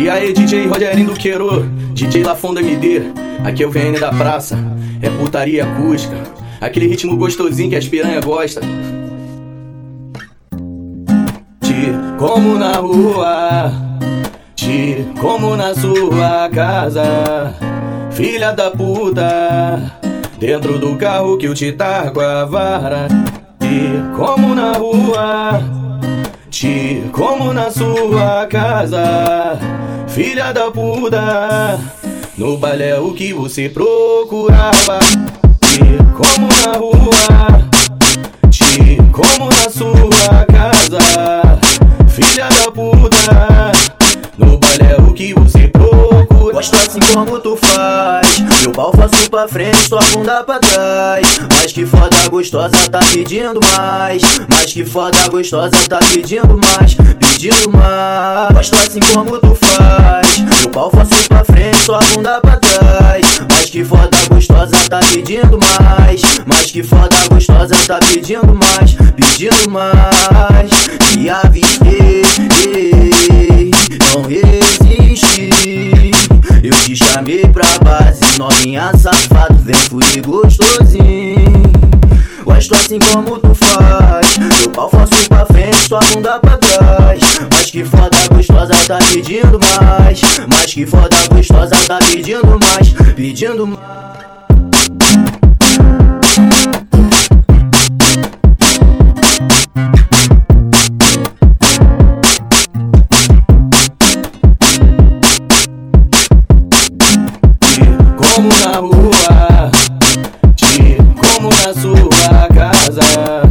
E aí, DJ Rogerinho do Queiro, DJ Lafonda MD, aqui é o VN da praça, é putaria acústica, aquele ritmo gostosinho que as piranha gosta. Te como na rua, te como na sua casa, filha da puta, dentro do carro que eu te targo a vara. Te como na rua, te como na sua casa. Filha da puta, no baile é o que você procurava. Te como na rua, te como na sua casa. Faz. Meu pau faço pra frente, tua bunda pra trás. Mas que foda gostosa tá pedindo mais. Mas que foda gostosa tá pedindo mais. Pedindo mais. Gosto assim como tu faz. Meu pau faço pra frente, tua bunda pra trás. Mas que foda gostosa tá pedindo mais. Mas que foda gostosa tá pedindo mais. Pedindo mais. E avistei, novinha safado, vem fui gostosinho. Gosto assim como tu faz, meu pau faço pra frente, tua bunda pra trás. Mas que foda gostosa tá pedindo mais, mas que foda gostosa tá pedindo mais, pedindo mais. Rua, te como na sua casa,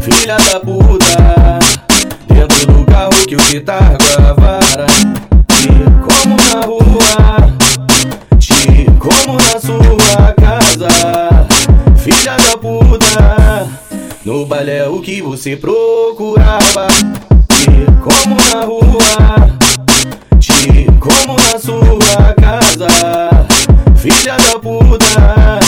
filha da puta, dentro do carro que eu te targo a vara. Te como na rua, te como na sua casa, filha da puta, no baile é o que você procurava. Te como na rua, te como na sua casa. Puta,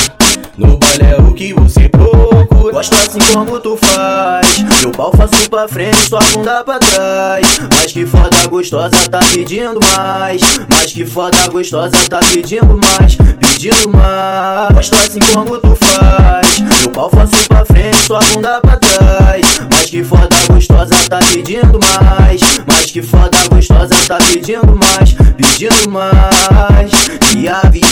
no baile é o que você procura. Gosto assim como tu faz. Meu pau faço pra frente, tua bunda pra trás. Mas que foda gostosa tá pedindo mais. Mas que foda gostosa tá pedindo mais. Pedindo mais. Gosto assim como tu faz. Meu pau faço pra frente, tua bunda pra trás. Mas que foda gostosa tá pedindo mais. Mas que foda gostosa tá pedindo mais. Pedindo mais. E avistei,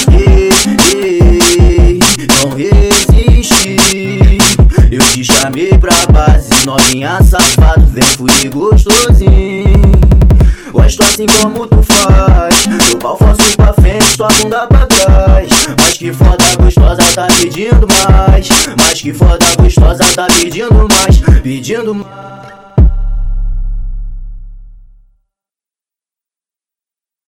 chamei pra base, novinha safado, vem fui gostosinho. Gosto assim como tu faz, meu pau faço pra frente, tua bunda pra trás. Mas que foda gostosa tá pedindo mais, mas que foda gostosa tá pedindo mais, pedindo mais.